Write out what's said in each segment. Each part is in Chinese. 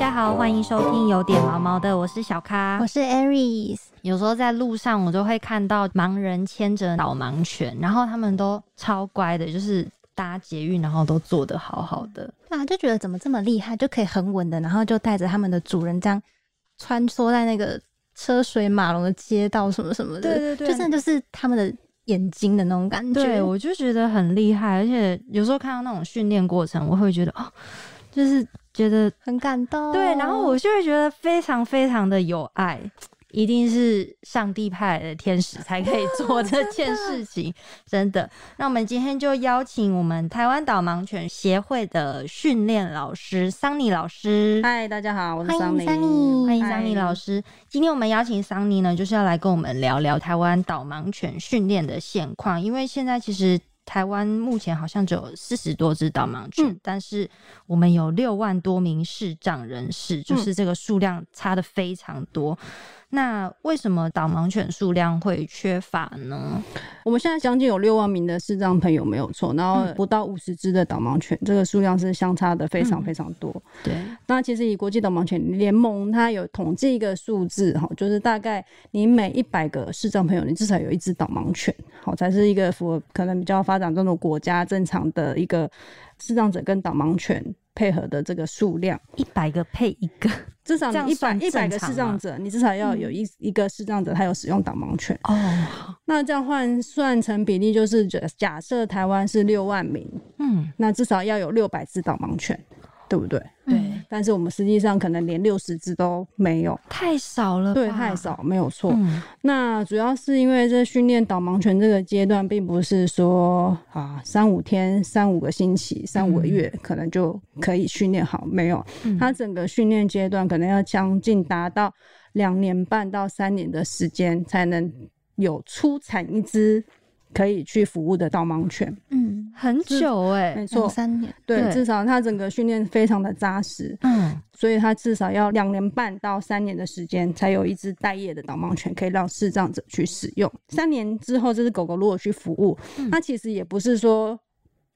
家好，欢迎收听有点毛毛的，我是小咖，我是 Aries。有时候在路上，我就会看到盲人牵着导盲犬，然后他们都超乖的，就是搭捷运，然后都做得好好的。啊，就觉得怎么这么厉害，就可以很稳的，然后就带着他们的主人这样穿梭在那个车水马龙的街道什么什么的，对对对就真的就是他们的眼睛的那种感觉。对，我就觉得很厉害，而且有时候看到那种训练过程，我会觉得哦，就是觉得很感动。对，然后我就会觉得非常非常的有爱，一定是上帝派来的天使才可以做这 件事情，真的。那我们今天就邀请我们台湾导盲犬协会的训练老师桑尼老师，嗨，大家好，我是桑尼。桑尼欢迎桑尼老师。今天我们邀请桑尼呢，就是要来跟我们聊聊台湾导盲犬训练的现况，因为现在其实。台湾目前好像只有四十多只导盲犬，嗯但是我们有六万多名视障人士，就是这个数量差的非常多。那为什么导盲犬数量会缺乏呢？我们现在将近有六万名的视障朋友没有错，然后不到五十只的导盲犬，这个数量是相差的非常非常多。对，那其实以国际导盲犬联盟，它有统计一个数字哈，就是大概你每一百个视障朋友，你至少有一只导盲犬，好才是一个符合可能比较发展中的国家正常的一个视障者跟导盲犬配合的这个数量。一百个配一个 至少一百算一百个视障者，你至少要有一、一个视障者，他有使用导盲犬。哦，那这样换算成比例，就是假假设台湾是六万名，嗯，那至少要有六百只导盲犬，对不对？对，但是我们实际上可能连六十只都没有，太少了，对，太。少，没有错。嗯，那主要是因为这训练导盲犬这个阶段，并不是说啊三五天、三五个星期、三五个月可能就可以训练好，没有，嗯它整个训练阶段可能要将近达到两年半到三年的时间，才能有出产一只可以去服务的导盲犬。嗯，很久哎、没错，三年，对，对。至少它整个训练非常的扎实，嗯，所以它至少要两年半到三年的时间，才有一只待业的导盲犬可以让视障者去使用。三年之后，这只狗狗如果去服务，嗯。它其实也不是说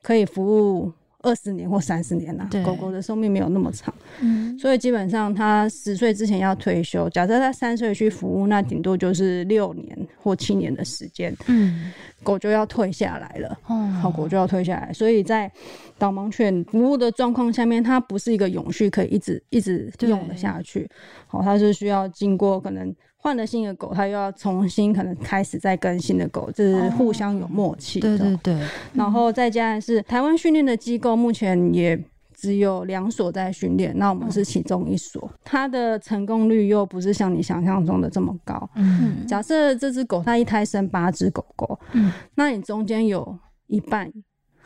可以服务二十年或三十年啦、对狗狗的寿命没有那么长，嗯，所以基本上它十岁之前要退休。假设它三岁去服务，那顶多就是六年或七年的时间，嗯，狗就要退下来了。哦，好，狗就要退下来，所以在导盲犬服务的状况下面，它不是一个永续可以一直一直用的下去。好，它是需要经过可能换了新的狗，它又要重新可能开始再更新的狗，就是互相有默契的。对对对，然后再加上是台湾训练的机构，目前也只有两所在训练，那我们是其中一所，它的成功率又不是像你想象中的这么高。嗯。假设这只狗它一胎生八只狗狗，嗯，那你中间有一半，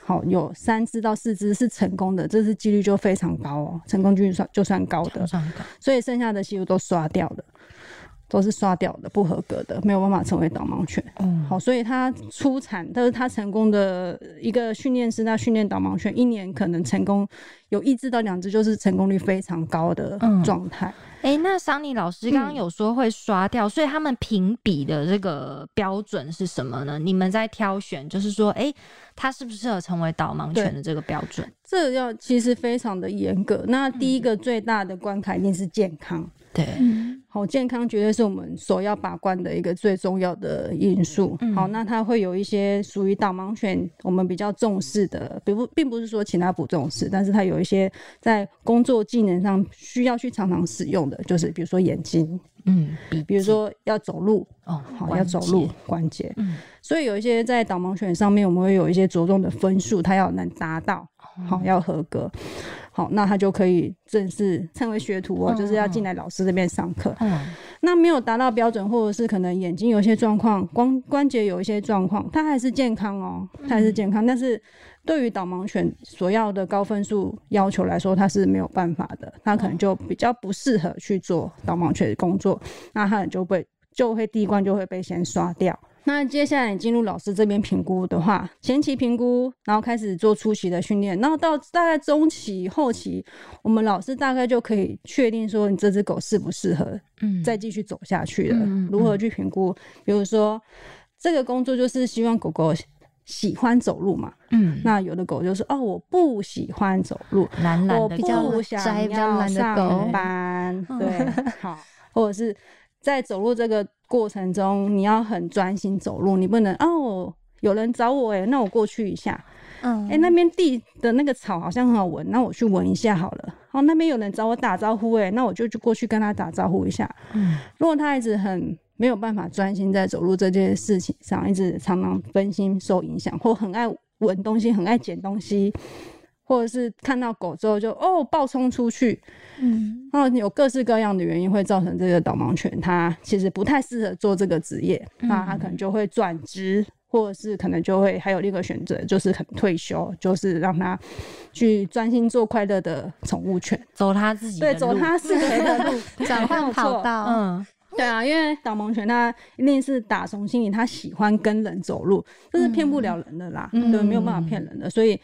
好有三只到四只是成功的，这是几率就非常高哦，成功率算就算高的，上高，所以剩下的几乎都刷掉的，都是刷掉的，不合格的，没有办法成为导盲犬。嗯，好，所以他出产，但是他成功的一个训练师，他训练导盲犬一年可能成功有一只到两只，就是成功率非常高的嗯状态。哎、那桑尼老师刚刚有说会刷掉，所以他们评比的这个标准是什么呢？你们在挑选，就是说，哎、它适不适合成为导盲犬的这个标准？这要其实非常的严格。那第一个最大的关卡一定是健康。对，嗯，好，健康绝对是我们所要把关的一个最重要的因素。嗯好，那它会有一些属于导盲犬我们比较重视的，比不并不是说其他不重视，但是它有一些在工作技能上需要去常常使用的，就是比如说眼睛，嗯，比比如说要走路，哦，好要走路，关节。嗯，所以有一些在导盲犬上面，我们会有一些着重的分数，它要能达到，哦好要合格，好，那他就可以正式成为学徒哦，嗯就是要进来老师这边上课。嗯，那没有达到标准，或者是可能眼睛有一些状况，关关节有一些状况，它还是健康哦，它还是健康。但是对于导盲犬所要的高分数要求来说，它是没有办法的，它可能就比较不适合去做导盲犬的工作，那它就会就会第一关就会被先刷掉。那接下来你进入老师这边评估的话，前期评估，然后开始做初期的训练，然后到大概中期、后期，我们老师大概就可以确定说你这只狗适不适合嗯，再继续走下去了。如何去评估？比如说，这个工作就是希望狗狗喜欢走路嘛，嗯，那有的狗就是哦，我不喜欢走路，我懒懒的比较不想宅比较要懒的上狗。班，对，好，或者是在走路这个过程中，你要很专心走路，你不能哦，有人找我哎，那我过去一下，嗯哎、那边地的那个草好像很好闻，那我去闻一下好了。哦，那边有人找我打招呼，哎，那我就去过去跟他打招呼一下。嗯如果他一直很没有办法专心在走路这件事情上，一直常常分心受影响，或很爱闻东西，很爱捡东西，或者是看到狗之后就哦暴冲出去，嗯。然后有各式各样的原因会造成这个导盲犬它其实不太适合做这个职业，那它可能就会转职。或者是可能就会还有另一个选择，就是可能退休，就是让它去专心做快乐的宠物犬，走他自己的对，走路它适合的路，转换跑道，嗯。对啊，因为导盲犬它一定是打从心里，它喜欢跟人走路，这是骗不了人的啦，嗯对，没有办法骗人的，所以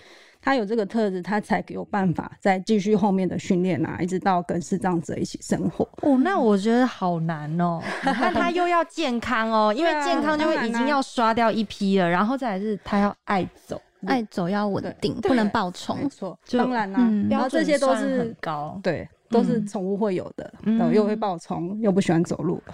它有这个特质，他才有办法再继续后面的训练啊，一直到跟视障者一起生活。哦，那我觉得好难哦。他又要健康哦，因为健康就会已经要刷掉一批了，然后再来是他要爱走，爱走要稳定，不能爆冲没。错，当然啦，嗯然后这些都标准算很是高。对。都是嗯宠物会有的，嗯对，又会暴冲，又不喜欢走路。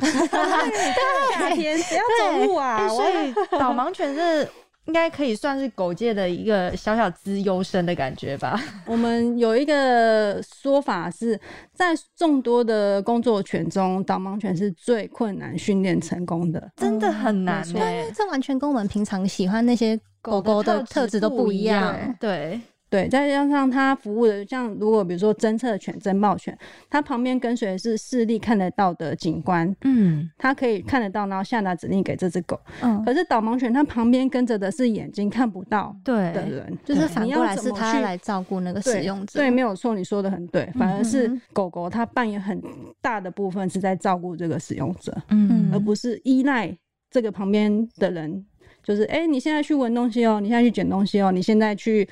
夏天谁要走路啊？所以导盲犬是应该可以算是狗界的一个小小资优生的感觉吧？我们有一个说法是在众多的工作犬中，导盲犬是最困难训练成功的。真的很难没错哎、这完全跟我们平常喜欢那些狗狗的特质都不一样。对，对，再加上它服务的，像如果比如说侦测犬、侦报犬，它旁边跟随的是视力看得到的警官，嗯，它可以看得到，然后下达指令给这只狗。嗯，可是导盲犬它旁边跟着的是眼睛看不到的，人，就是你要反过来是怎么去来照顾那个使用者。对，没有错，你说的很对。反而是狗狗它扮演很大的部分是在照顾这个使用者，嗯而不是依赖这个旁边的人。就是哎、诶你现在去闻东西哦，你现在去捡东西哦，你现在去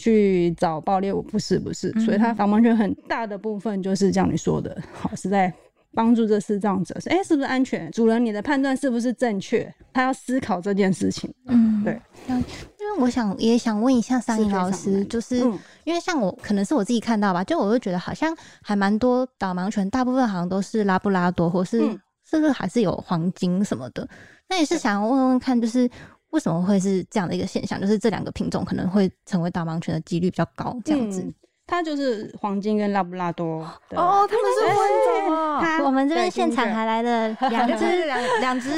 去找爆裂物，不是不是。所以它导盲犬很大的部分就是像你说的，好是在。帮助这视障者是，哎、是不是安全？主人，你的判断是不是正确？他要思考这件事情。嗯，对。因为我想也想问一下桑是非颖老师，就是嗯因为像我可能是我自己看到吧，就我就觉得好像还蛮多导盲犬，大部分好像都是拉布拉多，或是、嗯是不是还是有黄金什么的？那也是想要问问看，就是为什么会是这样的一个现象？就是这两个品种可能会成为导盲犬的几率比较高，这样子。嗯它就是黄金跟拉布拉多的哦，他们是混种哦。我们这边对现场 ginger 还来了两 两只只两两只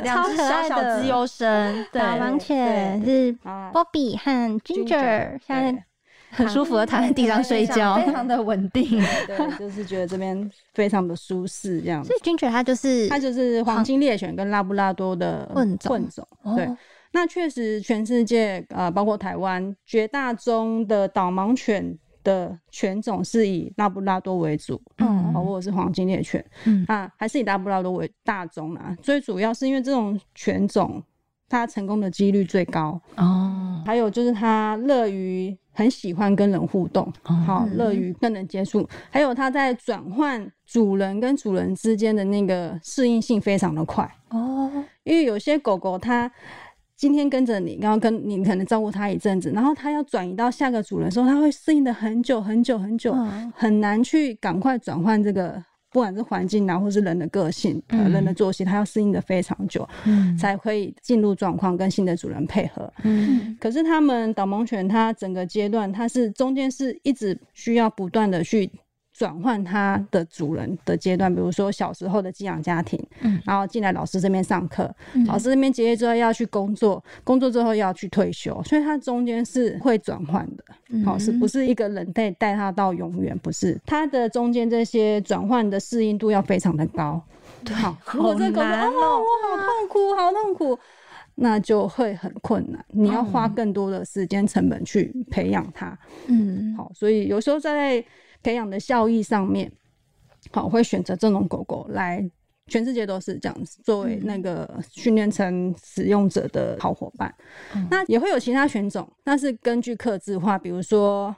两只小小的资 优生，对，导盲犬是啊 Bobby 和 Ginger，Ginger，现在 很舒服的躺在地上睡觉。非常的稳定。对，就是觉得这边非常的舒适，这样子所。以 Ginger 它就是它就是黄金猎犬跟拉布拉多的混种混种。哦对，那确实全世界呃，包括台湾，绝大宗的导盲犬的犬种是以拉布拉多为主，嗯哦，或者是黄金猎犬，嗯啊，还是以拉布拉多为大宗啦。最主要是因为这种犬种它成功的几率最高，哦，还有就是它乐于很喜欢跟人互动，好嗯乐于跟人接触，还有它在转换主人跟主人之间的那个适应性非常的快。哦，因为有些狗狗它今天跟着你，然后跟你可能照顾它一阵子，然后它要转移到下个主人的时候，它会适应的很久很久很久，嗯很难去赶快转换这个。不管是环境啊，或是人的个性、呃、嗯人的作息，它要适应的非常久，嗯才可以进入状况，跟新的主人配合。嗯可是他们导盲犬，它整个阶段，它是中间是一直需要不断的去转换它的主人的阶段，比如说小时候的寄养家庭，嗯然后进来老师这边上课，嗯老师这边结业之后要去工作，工作之后要去退休，所以他中间是会转换的。好、是不是一个人带带他到永远？不是，他的中间这些转换的适应度要非常的高。好，如果这个狗狗好难哦，我好痛苦，好痛苦。那就会很困难，你要花更多的时间成本去培养它。嗯，好，所以有时候在培养的效益上面，好会选择这种狗狗来，全世界都是这样子，作为那个训练成使用者的好伙伴。那也会有其他选种，那是根据克制化，比如说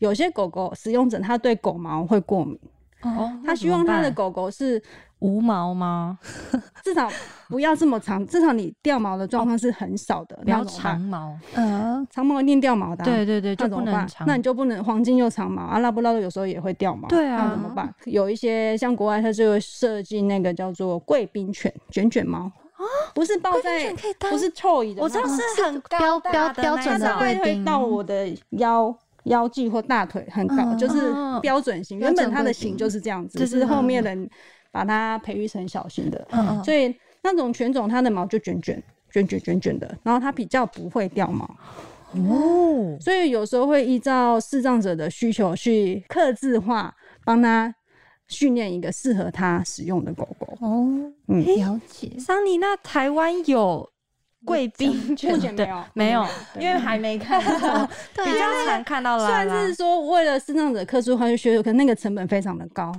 有些狗狗使用者他对狗毛会过敏。哦，他希望他的狗狗是无毛吗？至少不要这么长，至少你掉毛的状况是很少的，不要那怎么办长毛。呃，长毛一定掉毛的啊、对对对，就那怎么办？不能长。那你就不能黄金又长毛啊，拉布拉多有时候也会掉毛，对啊那怎么办？有一些像国外，它就会设计那个叫做贵宾犬卷卷毛不是抱在不是 toy 的，我知道是很标高大标标准的会贵宾到我的腰。腰际或大腿很高，嗯就是哦标准型。原本它的型就是这样子，对对只是后面人把它培育成小型的。所以那种犬种，它的毛就卷卷卷卷卷卷的，然后它比较不会掉毛。哦，所以有时候会依照视障者的需求去刻字化，帮他训练一个适合他使用的狗狗。哦，嗯了解。桑尼，那台湾有贵宾犬？对目前没有，没有，因为还没看到，比较难看到虽啦啦然是。说为了视障者特殊化去学，可那个成本非常的高，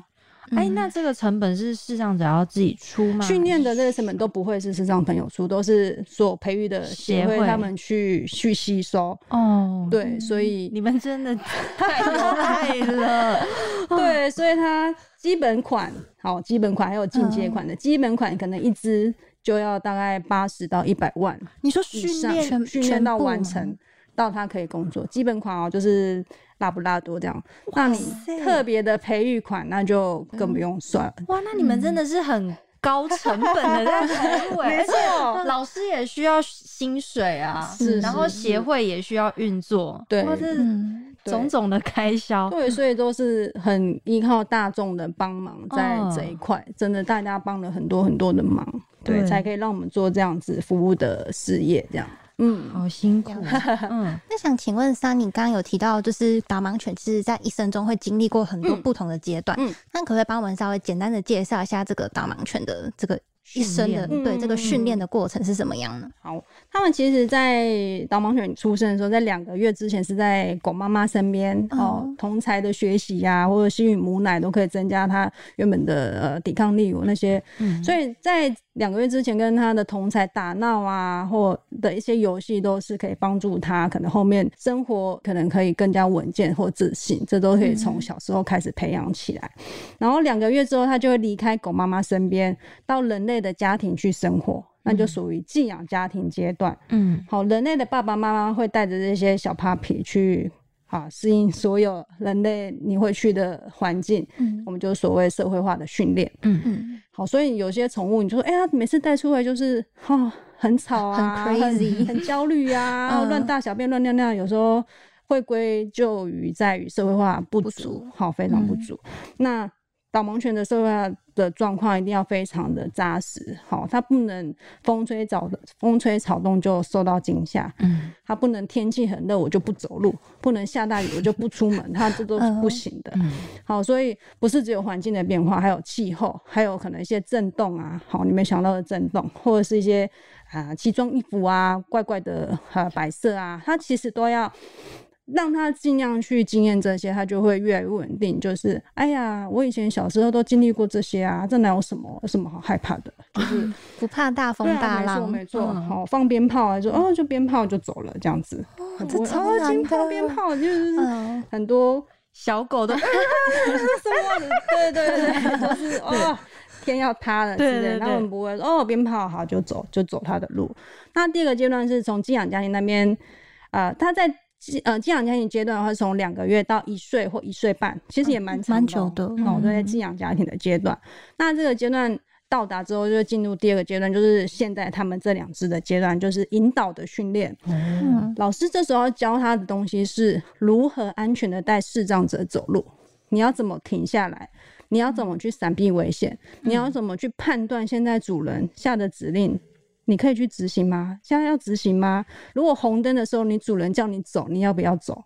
哎，那这个成本是视障者要自己出吗？训练的这个成本都不会是视障朋友出，都是所培育的协协会会他们去去吸收。哦，对，所以你们真的 太有爱了。对，所以它基本款好，基本款还有进阶款的，基本款可能一只就要大概八十到一百万你说训练全训练到完成，到他可以工作。基本款哦，就是拉布拉多这样。那你特别的培育款，那就更不用算了。哇，那你们真的是很高成本的在 服务欸，而且老师也需要薪水啊，是然后是协会也需要运作，对哇，这嗯，对种种的开销。对，所以都是很依靠大众的帮忙在哦这一块，真的大家帮了很多很多的忙，对，对才可以让我们做这样子服务的事业，这样。嗯，好辛苦，嗯，那想请问三，你，刚刚有提到，就是导盲犬其实在一生中会经历过很多嗯不同的阶段，嗯那可不可以帮我们稍微简单的介绍一下这个导盲犬的这个一生的对这个训练嗯。的过程是什么样呢？好，他们其实，在导盲犬出生的时候，在两个月之前是在狗妈妈身边哦。哦，同才的学习呀、或者吸吮母奶都可以增加它原本的呃抵抗力，有那些，嗯。所以在两个月之前跟他的同才打闹啊，或的一些游戏都是可以帮助他，可能后面生活可能可以更加稳健或自信，这都可以从小时候开始培养起来。然后两个月之后，他就会离开狗妈妈身边，到人类的家庭去生活，那就属于寄养家庭阶段。嗯好，人类的爸爸妈妈会带着这些小 puppy 去啊适应所有人类你会去的环境，嗯我们就所谓社会化的训练。嗯嗯，好，所以有些宠物，你就说，哎、呀，每次带出来就是哦，很吵啊，很 crazy 很焦虑啊，乱嗯大小便、乱尿尿，有时候会归咎于在于社会化不足好，非常不嗯足。那导盲犬的社会化的状况一定要非常的扎实，好，它不能风吹草风吹草动就受到惊吓，嗯它不能天气很热我就不走路，不能下大雨我就不出门，它这都是不行的。嗯好，所以不是只有环境的变化，还有气候，还有可能一些震动啊，好，你没想到的震动，或者是一些啊奇装异服啊、怪怪的呃摆设啊，它其实都要让他尽量去经验这些，他就会越来越稳定。就是，哎呀，我以前小时候都经历过这些啊，这哪有什么有什么好害怕的？就是不怕大风大 没错浪，没错，嗯好、放鞭炮啊，就哦就鞭炮就走了这样子，这超哦难鞭炮的鞭炮就是嗯很多小狗的 什么？对对对，就是哦，天要塌了之类的。对对对他们不会说哦，鞭炮好就走，就走他的路。那第二个阶段是从寄养家庭那边，呃，他在寄呃寄养家庭阶段的话，从两个月到一岁或一岁半，其实也蛮长久的哦，对在寄养家庭的阶段。那这个阶段。到达之后，就进入第二个阶段，就是现在他们这两只的阶段，就是引导的训练。嗯老师这时候要教他的东西是如何安全的带视障者走路，你要怎么停下来，你要怎么去闪避危险，你要怎么去判断现在主人下的指令，你可以去执行吗？现在要执行吗？如果红灯的时候，你主人叫你走，你要不要走？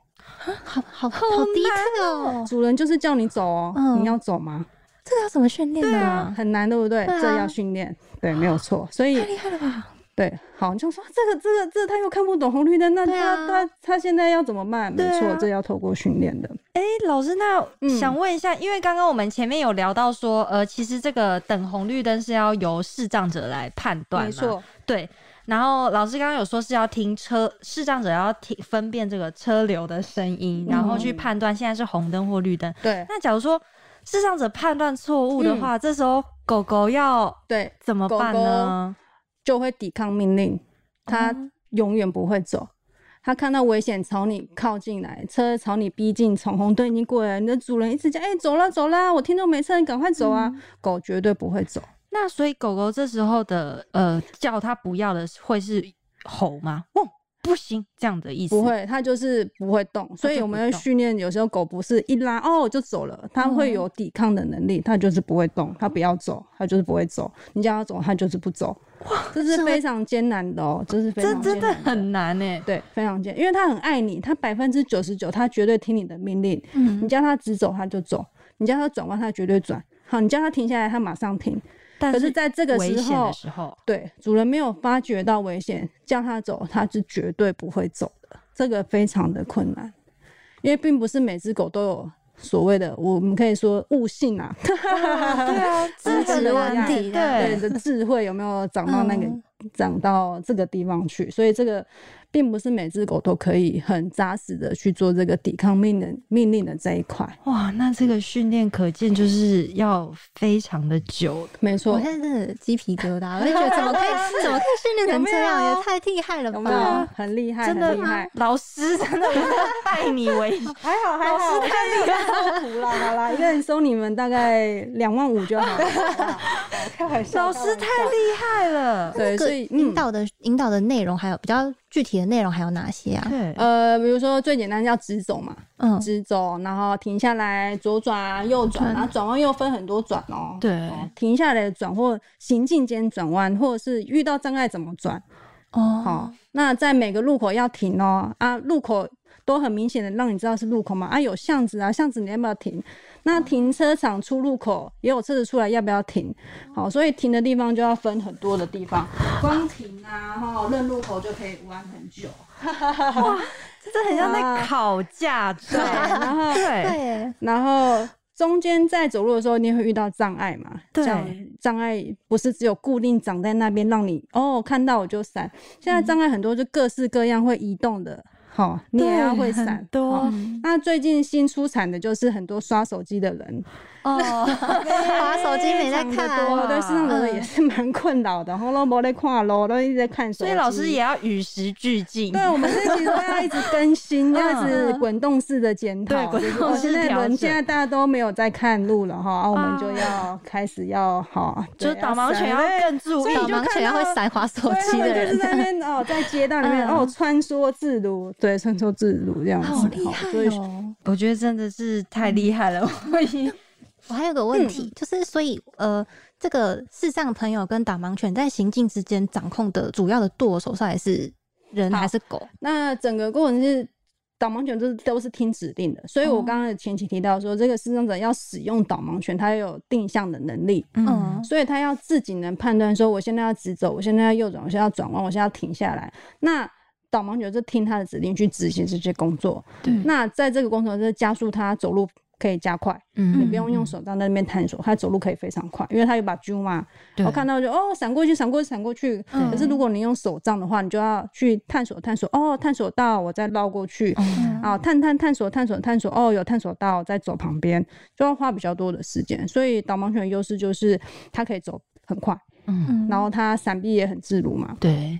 好好好低特哦，主人就是叫你走哦，嗯你要走吗？这个要怎么训练呢？很难，对不对？这要训练，对，没有错。所以太厉害了吧！对，好，你就说这个这个这个他又看不懂红绿灯，那他、他他现在要怎么办？没错，这要透过训练的。哎，老师，那嗯想问一下，因为刚刚我们前面有聊到说，呃，其实这个等红绿灯是要由视障者来判断，没错，，对。然后老师刚刚有说是要听车，视障者要听分辨这个车流的声音，然后去嗯判断现在是红灯或绿灯。对，那假如说视障者判断错误的话，这时候狗狗要对，怎么办呢？就会抵抗命令，它哦永远不会走。它看到危险朝你靠近来，车朝你逼近，闯红灯已经过来，你的主人一直叫：“哎、走了走了，我听到没车，你赶快走啊！”狗绝对不会走。那所以狗狗这时候的呃叫它不要的会是吼吗？哦，不行，这样的意思不。会，它就是不会动，所以我们会就不动训练，有时候狗不是一拉哦就走了，它会有抵抗的能力，它就是不会动，它不要走，它就是不会走，你叫它走，它就是不走，哇这是非常艰难的哦，这是非这真的很难欸。对，非常艰，因为它很爱你，它百分之九十九，它绝对听你的命令，嗯你叫它直走它就走，你叫它转弯它绝对转，好，你叫它停下来它马上停，但可是在这个时候危险的，时候，对，主人没有发觉到危险，叫他走，他是绝对不会走的。这个非常的困难，因为并不是每只狗都有所谓的，我们可以说悟性啊，对啊，资质的问题对对，的智慧有没有长到那个、嗯长到这个地方去？所以这个并不是每只狗都可以很扎实的去做这个抵抗命令命令的这一块。哇，那这个训练可见就是要非常的久。没错，我现在真的鸡皮疙瘩，我就觉得怎么可以 怎么可以训练成这样，也太厉害了有没有吧？很厉害？真的很厉害。老师真的拜你为 还好还好，太厉害了，好啦，一个人收你们大概两万五就好了，好不好 开玩笑，老师太厉害了。对，这个所以嗯。引导的引导的内容还有比较具体的内容还有哪些啊？对，呃，比如说最简单叫直走嘛，嗯，直走，然后停下来，左转啊，右转，然后转弯又分很多转哦。对哦停下来转或行进间转弯，或者是遇到障碍怎么转。哦好、，那在每个路口要停哦，啊，路口都很明显的让你知道是路口嘛，啊，有巷子啊，巷子你要不要停？那停车场出入口也有车子出来，要不要停？好，所以停的地方就要分很多的地方，光停啊，哈，认路口就可以玩很久。哇这很像在考驾照。然后对，然后中间在走路的时候，你也会遇到障碍嘛？对障碍不是只有固定长在那边，让你哦看到我就闪。现在障碍很多，就各式各样会移动的，好、你也要会闪很。多。好那最近新出产的就是很多刷手机的人，哦，滑手机没在看，多，对市场的人也是蛮困扰的，然后都没在看咯，都一直在看手机。所以老师也要与时俱进。对，我们这其实都要一直更新，要一直嗯。滚动式的检讨。对滚就是动式哦现在调整。人现在大家都没有在看路了哈，啊，我们就啊要开始要好，对就是导盲犬要闪更注意。导盲犬要会闪滑手机的人。他们就是，在那边哦，在街道里面、嗯。哦穿梭自如，对，穿梭自如这样子，好厉害所以哦！我觉得真的是太厉害了。我还有个问题，就是所以呃，这个视障朋友跟导盲犬在行进之间掌控的主要的舵手上还是人好还是狗？那整个过程是导盲犬都是都是听指令的，所以我哦刚刚前期提到说，这个视障者要使用导盲犬，它有定向的能力，嗯所以他要自己能判断说，我现在要直走，我现在要右转，我现在要转弯，我现在要停下来。那导盲犬就听他的指令去执行这些工作。对那在这个工程就是加速他走路可以加快，嗯你不用用手杖在那边探索，他走路可以非常快，因为他有把揪嘛，对我看到就哦闪过去，闪过去，闪过去。嗯可是如果你用手杖的话，你就要去探索探索，哦探索到我再绕过去，嗯啊，探探探索探索探索，哦，有探索到，再走旁边，就要花比较多的时间。所以导盲犬的优势就是它可以走很快，嗯，嗯然后它闪避也很自如嘛，对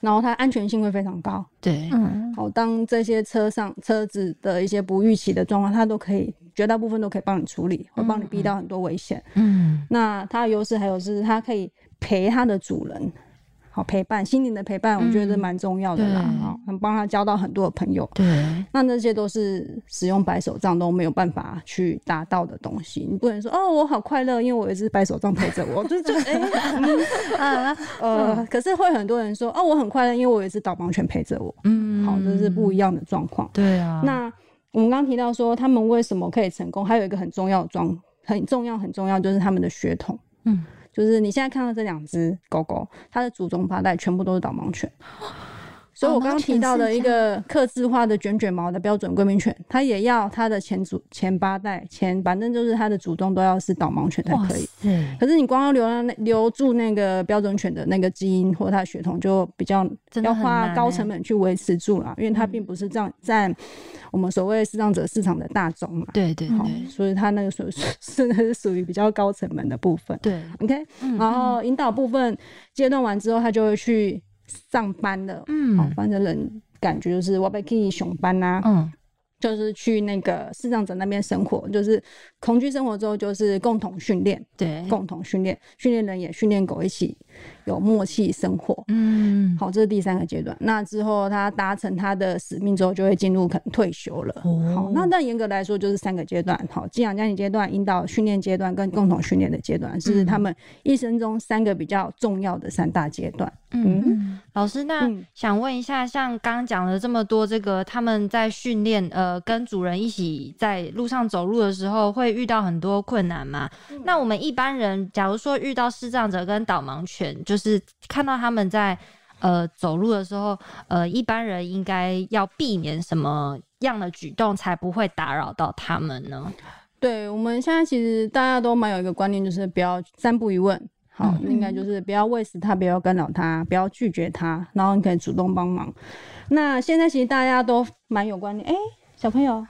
然后它安全性会非常高。对，嗯好，当这些车上车子的一些不预期的状况，它都可以绝大部分都可以帮你处理，会帮你避到很多危险。嗯那它的优势还有是它可以陪它的主人。好陪伴，心灵的陪伴，我觉得这蛮重要的啦。对好，能帮他交到很多的朋友。对，那那些都是使用白手杖都没有办法去达到的东西。你不能说哦，我好快乐，因为我有一只白手杖陪着我，就就哎 嗯呃，可是会很多人说哦，我很快乐，因为我有一只导盲犬陪着我。嗯好，这是不一样的状况。对啊，那我们刚刚提到说，他们为什么可以成功，还有一个很重要的状，很重要很重要，就是他们的血统。嗯，就是你现在看到这两只狗狗，它的祖宗八代全部都是导盲犬。所以我刚刚提到的一个刻字化的卷卷毛的标准贵宾犬，它也要它的前祖前八代前，反正就是它的祖宗都要是导盲犬才可以。可是你光要留那留住那个标准犬的那个基因或它的血统，就比较要花高成本去维持住了，因为它并不是这样占我们所谓视障者市场的大宗嘛。对对好对，所以它那个属 是是属于比较高成本的部分。对，OK，嗯然后引导部分阶段完之后，它就会去上班了。嗯。好，反正人感觉就是我被去熊班啊、嗯。就是去那个视障者那边生活，就是同居生活之后就是共同训练，对，共同训练，训练人也训练狗一起有默契生活。嗯好，这是第三个阶段。那之后他达成他的使命之后，就会进入可能退休了。哦好，那那严格来说就是三个阶段。好，寄养家庭阶段、引导训练阶段跟共同训练的阶段，是嗯他们一生中三个比较重要的三大阶段。嗯，老师，那嗯想问一下，像刚刚讲了这么多，这个他们在训练，呃，跟主人一起在路上走路的时候，会遇到很多困难吗？嗯那我们一般人，假如说遇到视障者跟导盲犬，就是看到他们在呃走路的时候，呃，一般人应该要避免什么样的举动，才不会打扰到他们呢？对，我们现在其实大家都蛮有一个观念，就是不要三不一问。好，嗯应该就是不要喂食它，不要干扰它，不要拒绝它，然后你可以主动帮忙。那现在其实大家都蛮有观念，哎、小朋友，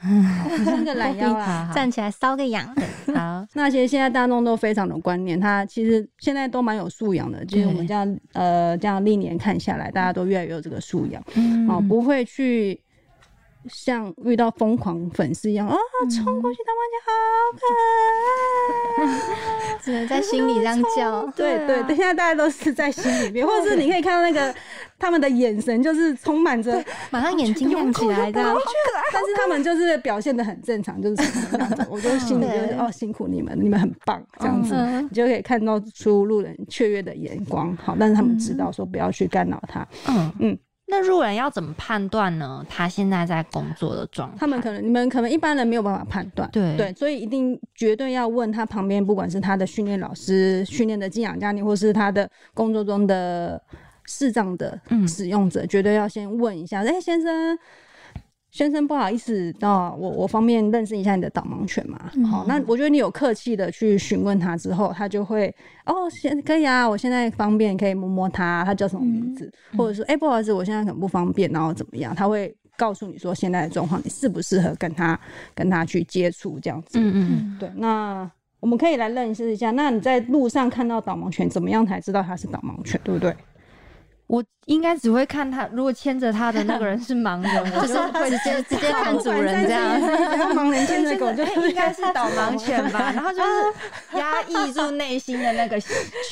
伸个懒腰 啦。站起来搔个痒。好，那其实现在大众都非常的观念，他其实现在都蛮有素养的。其实我们这样呃这样历年看下来，大家都越来越有这个素养，嗯哦，不会去像遇到疯狂粉丝一样啊，冲过去他们就好可爱。只能在心里这样叫。对 对，现在大家都是在心里面，或者是你可以看到那个他们的眼神，就是充满着，马上眼睛亮起来，这样。但是他们就是表现的很正常，就是。我就心里就是哦，辛苦你们，你们很棒，这样子。嗯你就可以看到出路人雀跃的眼光，好，但是他们知道说不要去干扰他，嗯嗯那路人要怎么判断呢？他现在在工作的状态？他们可能你们可能一般人没有办法判断，对对，所以一定绝对要问他旁边，不管是他的训练老师、训练的寄养家庭，或是他的工作中的视障的嗯使用者，绝对要先问一下，哎、先生。先生，不好意思，哦，我我方便认识一下你的导盲犬嘛？好，那我觉得你有客气的去询问他之后，他就会哦，现可以啊，我现在方便，可以摸摸它，它叫什么名字，或者说，哎、不好意思，我现在可能不方便，然后怎么样？他会告诉你说现在的状况，你适不适合跟他跟他去接触这样子。嗯嗯对，那我们可以来认识一下。那你在路上看到导盲犬，怎么样才知道它是导盲犬，对不对？我应该只会看他，如果牵着他的那个人是盲人，我就会直接直接看主人这样。然后盲人牵着狗就 应该是导盲犬吧，然后就是压抑住内心的那个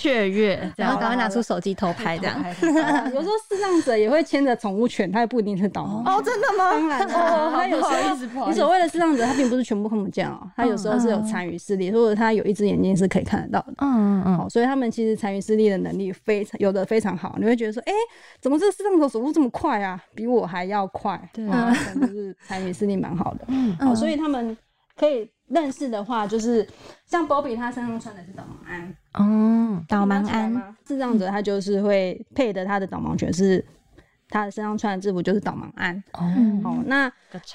雀跃，然后赶快拿出手机偷拍这样。啊有时候视障者也会牵着宠物犬，它也不一定是导盲犬。哦，真的吗？当然哦了，好他有时不好意思不好意思候你所谓的视障者，他并不是全部看不见哦，他有时候是有残余视力，或者他有一只眼睛是可以看得到的。嗯嗯好，所以他们其实残余视力的能力非常有的非常好，你会觉得说，哎、怎么这个视障者走路这么快啊？比我还要快，对哇，可能就是参与视力蛮好的。嗯好，所以他们可以认识的话，就是像 Bobby 他身上穿的是导盲鞍，哦导盲鞍，吗？视障者他就是会配的他的导盲犬是。他的身上穿的制服就是导盲鞍，哦，哦，那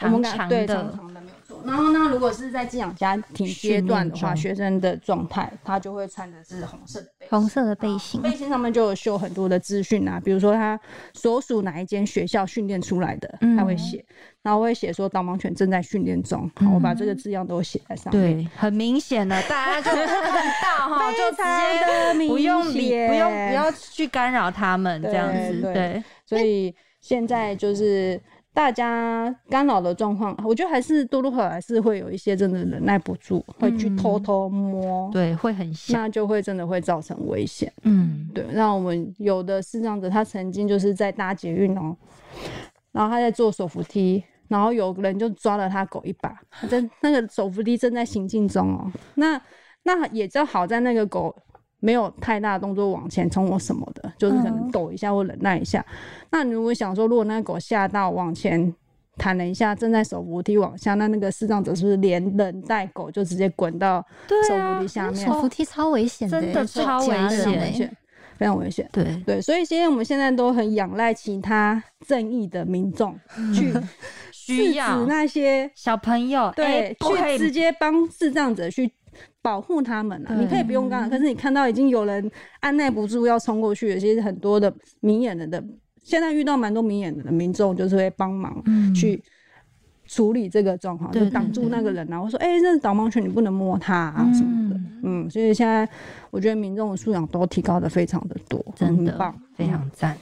我们长长感对长的，长的没有错。然后呢，如果是在寄养家庭阶段的话，学生的状态，他就会穿的是红色的背心。红色的背心，背心上面就有绣很多的资讯啊，比如说他所属哪一间学校训练出来的，嗯。他会写，然后会写说导盲犬正在训练中，好，我把这个字样都写在上面。对，很明显的，大家就 看到哈，就直接的明不用理，显不用不要去干扰他们这样子，对。对，所以现在就是大家干扰的状况，我觉得还是多多少少还是会有一些真的忍耐不住，会去偷偷摸，对，会很像，那就会真的会造成危险。嗯。对，那我们有的是这样子，他曾经就是在搭捷运哦、然后他在坐手扶梯，然后有个人就抓了他狗一把，他在那个手扶梯正在行进中哦、那那也就好在那个狗没有太大的动作往前冲或什么的，就是可能嗯抖一下或忍耐一下。那你如果想说，如果那个狗吓到往前。弹了一下，正在手扶梯往下，那那个视障者是不是连人带狗就直接滚到手扶梯下面？手扶梯超危险的，真的超危险欸险。非常危险。对，对，所以现在我们现在都很仰赖其他正义的民众去制需要止那些小朋友对去直接帮视障者去保护他们啊。你可以不用干扰，可是你看到已经有人按耐不住要冲过去了，其实很多的明眼人的，现在遇到蛮多明眼人的民众，就是会帮忙嗯去。处理这个状况，就挡住那个人啊！我说，哎、这是导盲犬，你不能摸它啊什么的。嗯，所以现在我觉得民众的素养都提高的非常的多，真的很棒，非常赞。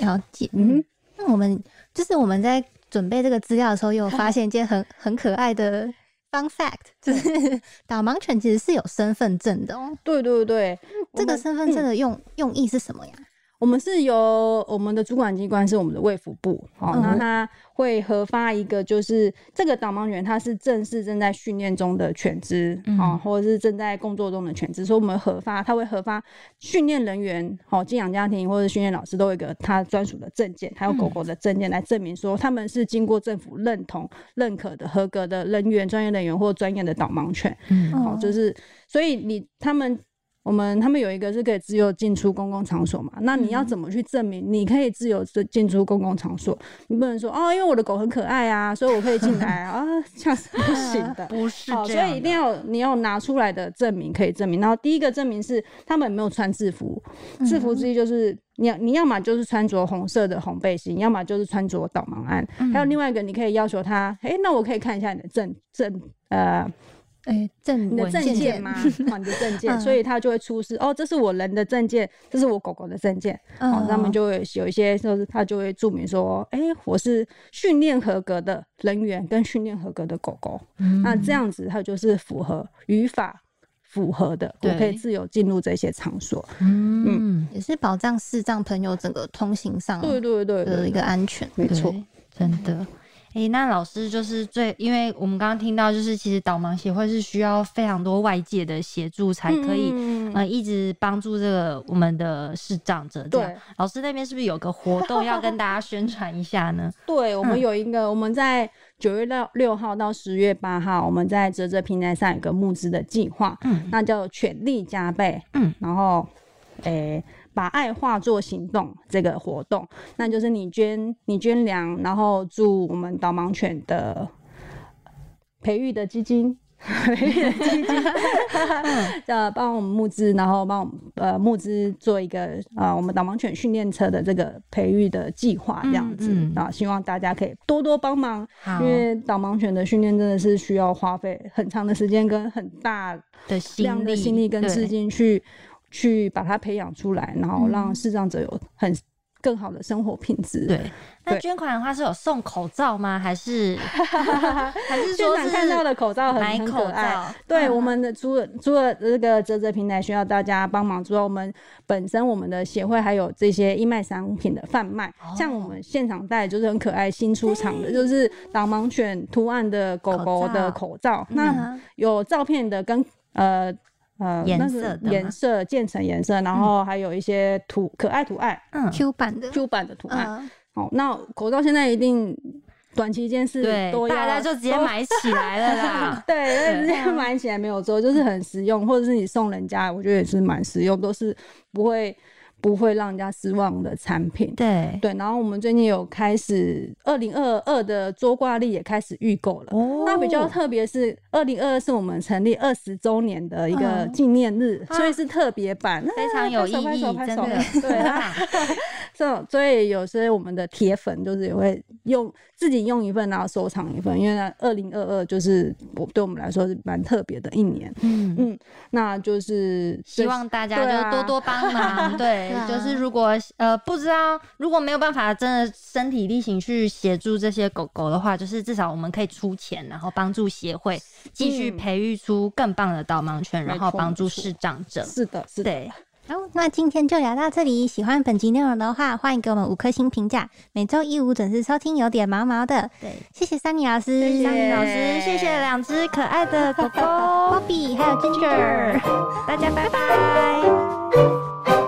了解。嗯。那我们就是我们在准备这个资料的时候，有发现一件很很可爱的 fun fact，就是 导盲犬其实是有身份证的哦。对对对，这个身份证的用、用意是什么呀？我们是由我们的主管机关是我们的卫福部，好、嗯那他会核发一个，就是这个导盲犬它是正式正在训练中的犬只，嗯啊、或者是正在工作中的犬只，所以我们核发，他会核发训练人员，好、寄养家庭或者训练老师都有一个他专属的证件，还有狗狗的证件来证明说他们是经过政府认同、认可的合格的人员、专业人员或专业的导盲犬。嗯。好、就是所以你他们我们他们有一个是可以自由进出公共场所嘛？那你要怎么去证明你可以自由的进出公共场所？你不能说哦，因为我的狗很可爱啊，所以我可以进来啊，啊这样是不行的。不是所以一定要你要拿出来的证明可以证明。然后第一个证明是他们有没有穿制服，制服之一就是你要你要么就是穿着红色的红背心，要么就是穿着导盲鞍。还有另外一个，你可以要求他，诶，那我可以看一下你的证证呃哎、证你的文证件吗？哦，你的证件，嗯所以他就会出示哦，这是我人的证件，这是我狗狗的证件。哦，他们就会有一些，就是他就会注明说，哎、我是训练合格的人员跟训练合格的狗狗。嗯那这样子，它就是符合语法符合的，我可以自由进入这些场所。嗯，也是保障视障朋友整个通行上对对对对的一个安全。没错。真的。诶、那老师就是最，因为我们刚刚听到，就是其实导盲协会是需要非常多外界的协助，才可以、嗯呃一直帮助这个我们的视障者。这样对，老师那边是不是有个活动要跟大家宣传一下呢？对，我们嗯有一个，我们在九月六六号到十月八号，我们在泽泽平台上有个募资的计划，嗯那叫全力加倍，嗯，然后，诶、把爱化作行动这个活动，那就是你捐你捐粮，然后助我们导盲犬的培育的基金。培育的基金，呃，帮我们募资，然后帮我们呃募资做一个呃我们导盲犬训练车的这个培育的计划，这样子。嗯嗯。啊，希望大家可以多多帮忙，因为导盲犬的训练真的是需要花费很长的时间跟很大的心量的力心力跟对。资金去去把它培养出来，然后嗯让视障者有很更好的生活品质。对，那捐款的话是有送口罩吗？还是 还是说看到的口罩很可爱。罩？对，嗯我们的除了除了这个泽泽平台需要大家帮忙之外，我们本身我们的协会还有这些义卖商品的贩卖，哦像我们现场带就是很可爱新出厂的，就是导盲犬图案的狗狗的口罩，那嗯有照片的跟呃。呃，颜色的颜色渐层颜色，然后还有一些图可爱图案嗯，Q 版的，，Q 版的图案。嗯，好，那口罩现在一定短期间是对都，要大家就直接。买起来了啦。对直接买起来没有错，就是很实用，或者是你送人家，我觉得也是蛮实用，都是不会不会让人家失望的产品。对，对，然后我们最近有开始二零二二的桌挂历也开始预购了。哦。那比较特别是二零二二是我们成立二十周年的一个嗯。纪念日，啊。所以是特别版，非常有意义，真的。手，对啊，这所以有些我们的铁粉就是也会用自己用一份，然后收藏一份，因为二零二二就是我对我们来说是蛮特别的一年，嗯。嗯，那就是希望大家就多多帮忙，对，对啊就是如果呃不知道如果没有办法真的身体力行去协助这些狗狗的话，就是至少我们可以出钱，然后帮助协会继续嗯培育出更棒的导盲犬，然后帮助视障者。是的，是的，对，好，那今天就聊到这里。喜欢本集内容的话，欢迎给我们五颗星评价。每周一五准时收听，有点毛毛的。对，谢谢三妮老师，谢谢张明老师，谢谢两只可爱的狗狗 Bobby 还有 Ginger。大家拜拜。